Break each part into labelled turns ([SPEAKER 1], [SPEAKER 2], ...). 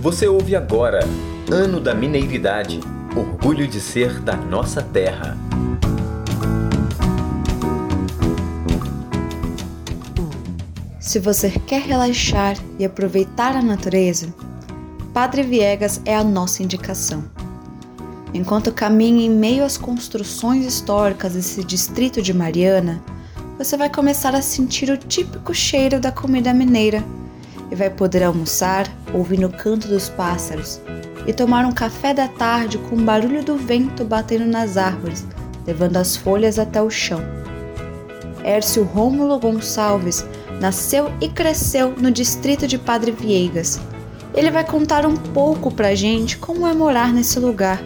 [SPEAKER 1] Você ouve agora Ano da Mineiridade Orgulho de ser da nossa terra.
[SPEAKER 2] Se você quer relaxar e aproveitar a natureza, Padre Viegas é a nossa indicação. Enquanto caminha em meio às construções históricas desse distrito de Mariana, você vai começar a sentir o típico cheiro da comida mineira e vai poder almoçar ouvindo o canto dos pássaros e tomar um café da tarde com o barulho do vento batendo nas árvores, levando as folhas até o chão. Hércio Rômulo Gonçalves nasceu e cresceu no distrito de Padre Viegas. Ele vai contar um pouco pra gente como é morar nesse lugar,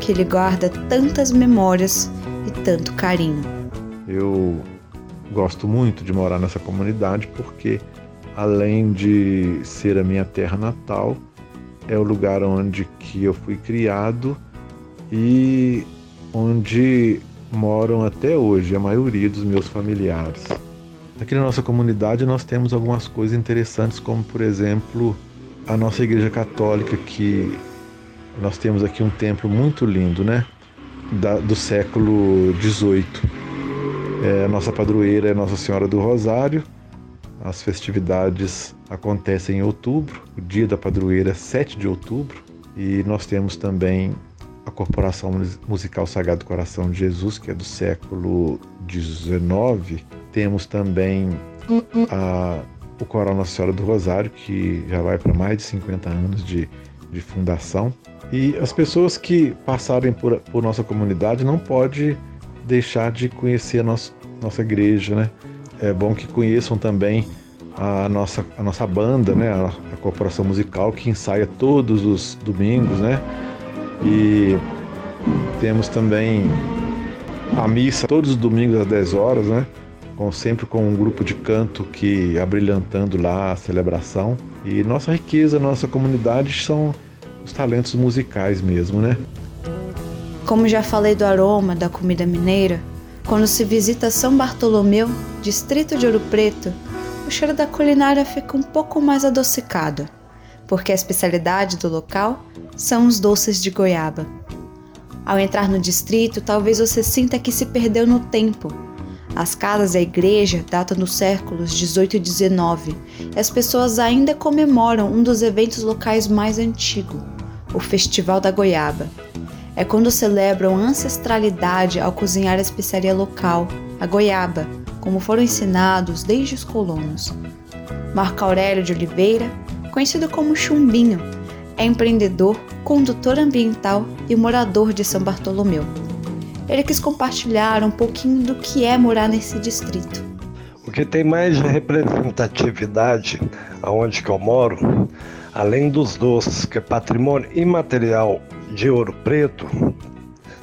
[SPEAKER 2] que ele guarda tantas memórias e tanto carinho.
[SPEAKER 3] Eu gosto muito de morar nessa comunidade porque, além de ser a minha terra natal, é o lugar onde que eu fui criado e onde moram até hoje a maioria dos meus familiares. Aqui na nossa comunidade nós temos algumas coisas interessantes, como por exemplo a nossa igreja católica, que nós temos aqui um templo muito lindo, né? Da, do século XVIII. É, a nossa padroeira é Nossa Senhora do Rosário. As festividades acontecem em outubro, o dia da padroeira é 7 de outubro, e nós temos também a Corporação Musical Sagrado Coração de Jesus, que é do século XIX. Temos também a, o Coral Nossa Senhora do Rosário, que já vai para mais de 50 anos de, de fundação. E as pessoas que passarem por, por nossa comunidade não podem deixar de conhecer a nossa, nossa igreja, né? É bom que conheçam também a nossa, a nossa banda, né? A, a corporação musical que ensaia todos os domingos, né? E temos também a missa todos os domingos às 10 horas, né? Com, sempre com um grupo de canto que abrilhantando lá a celebração. E nossa riqueza, nossa comunidade são os talentos musicais mesmo, né?
[SPEAKER 2] Como já falei do aroma da comida mineira, quando se visita São Bartolomeu, distrito de Ouro Preto, o cheiro da culinária fica um pouco mais adocicado, porque a especialidade do local são os doces de goiaba. Ao entrar no distrito, talvez você sinta que se perdeu no tempo. As casas da igreja datam dos séculos 18 e 19 e as pessoas ainda comemoram um dos eventos locais mais antigos, o Festival da Goiaba. É quando celebram ancestralidade ao cozinhar a especiaria local, a goiaba, como foram ensinados desde os colonos. Marco Aurélio de Oliveira, conhecido como Chumbinho, é empreendedor, condutor ambiental e morador de São Bartolomeu. Ele quis compartilhar um pouquinho do que é morar nesse distrito.
[SPEAKER 4] O que tem mais representatividade aonde que eu moro, além dos doces, que é patrimônio imaterial de Ouro Preto,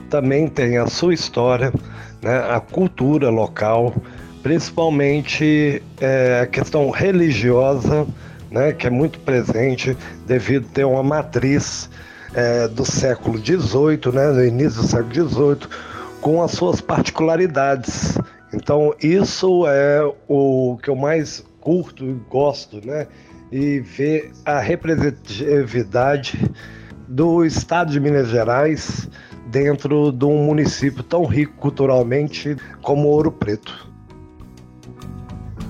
[SPEAKER 4] também tem a sua história, né, a cultura local, principalmente é, a questão religiosa, né, que é muito presente devido a ter uma matriz é, do século XVIII, né, no início do século XVIII, com as suas particularidades. Então isso é o que eu mais curto e gosto, né, e ver a representatividade do estado de Minas Gerais dentro de um município tão rico culturalmente como Ouro Preto.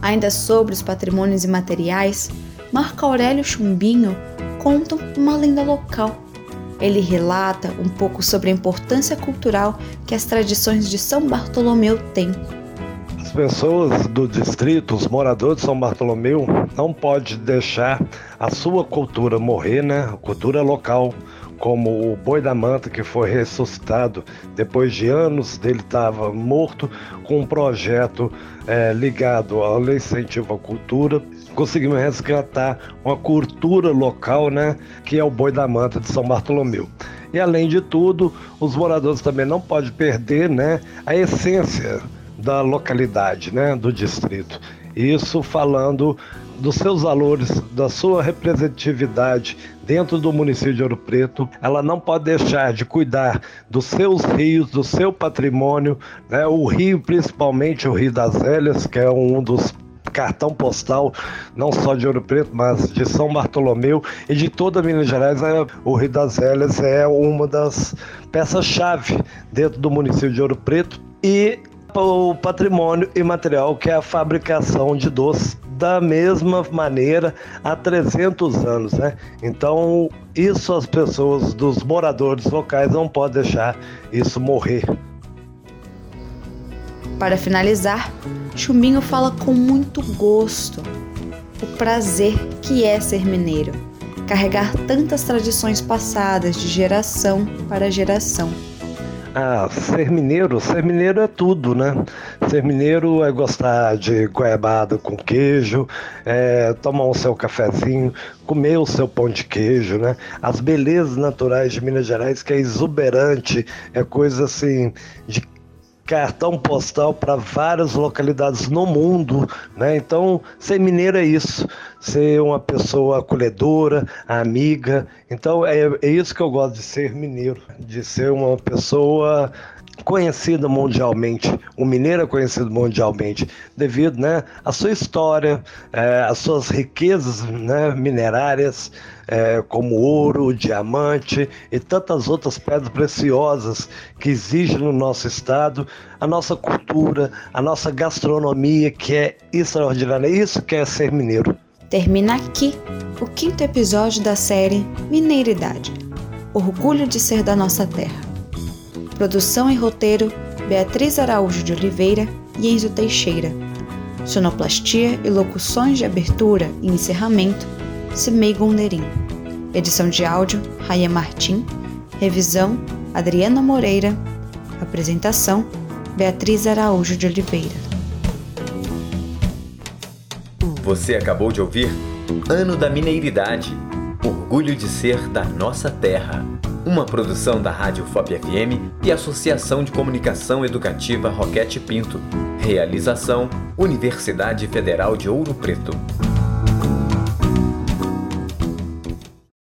[SPEAKER 2] Ainda sobre os patrimônios imateriais, Marco Aurélio Chumbinho conta uma lenda local. Ele relata um pouco sobre a importância cultural que as tradições de São Bartolomeu têm.
[SPEAKER 4] As pessoas do distrito, os moradores de São Bartolomeu, não podem deixar a sua cultura morrer, né? A cultura local, como o boi da manta que foi ressuscitado depois de anos dele estava morto com um projeto é, ligado ao incentivo à cultura conseguimos resgatar uma cultura local, né, que é o boi da manta de São Bartolomeu. E além de tudo, os moradores também não podem perder, né, a essência da localidade, né, do distrito. Isso falando dos seus valores, da sua representatividade dentro do município de Ouro Preto, ela não pode deixar de cuidar dos seus rios, do seu patrimônio, né? o rio, principalmente o Rio das Velhas, que é um dos cartão postal, não só de Ouro Preto, mas de São Bartolomeu e de toda Minas Gerais. É, o Rio das Velhas é uma das peças-chave dentro do município de Ouro Preto e o patrimônio imaterial que é a fabricação de doces da mesma maneira há 300 anos, né? Então, isso as pessoas dos moradores locais não podem deixar isso morrer.
[SPEAKER 2] Para finalizar, Chumbinho fala com muito gosto o prazer que é ser mineiro, carregar tantas tradições passadas de geração para geração.
[SPEAKER 4] Ah, ser mineiro, ser mineiro é tudo, né? Ser mineiro é gostar de goiabada com queijo, é tomar o seu cafezinho, comer o seu pão de queijo, né? As belezas naturais de Minas Gerais, que é exuberante, é coisa assim de cartão postal para várias localidades no mundo, né? Então, ser mineiro é isso, ser uma pessoa acolhedora, amiga. Então, é, é isso que eu gosto de ser mineiro, de ser uma pessoa conhecida mundialmente, o mineiro é conhecido mundialmente devido né, à sua história, é, às suas riquezas né, minerárias, é, como ouro, diamante e tantas outras pedras preciosas que exigem no nosso estado, a nossa cultura, a nossa gastronomia que é extraordinária. É isso que é ser mineiro.
[SPEAKER 2] Termina aqui o quinto episódio da série Mineiridade Orgulho de ser da nossa terra. Produção e roteiro: Beatriz Araújo de Oliveira e Enzo Teixeira. Sonoplastia e locuções de abertura e encerramento: Cimei Gonderim. Edição de áudio: Raia Martim. Revisão: Adriana Moreira. Apresentação: Beatriz Araújo de Oliveira.
[SPEAKER 1] Você acabou de ouvir Ano da Mineiridade Orgulho de ser da nossa terra. Uma produção da Rádio FOP FM e Associação de Comunicação Educativa Roquete Pinto. Realização: Universidade Federal de Ouro Preto.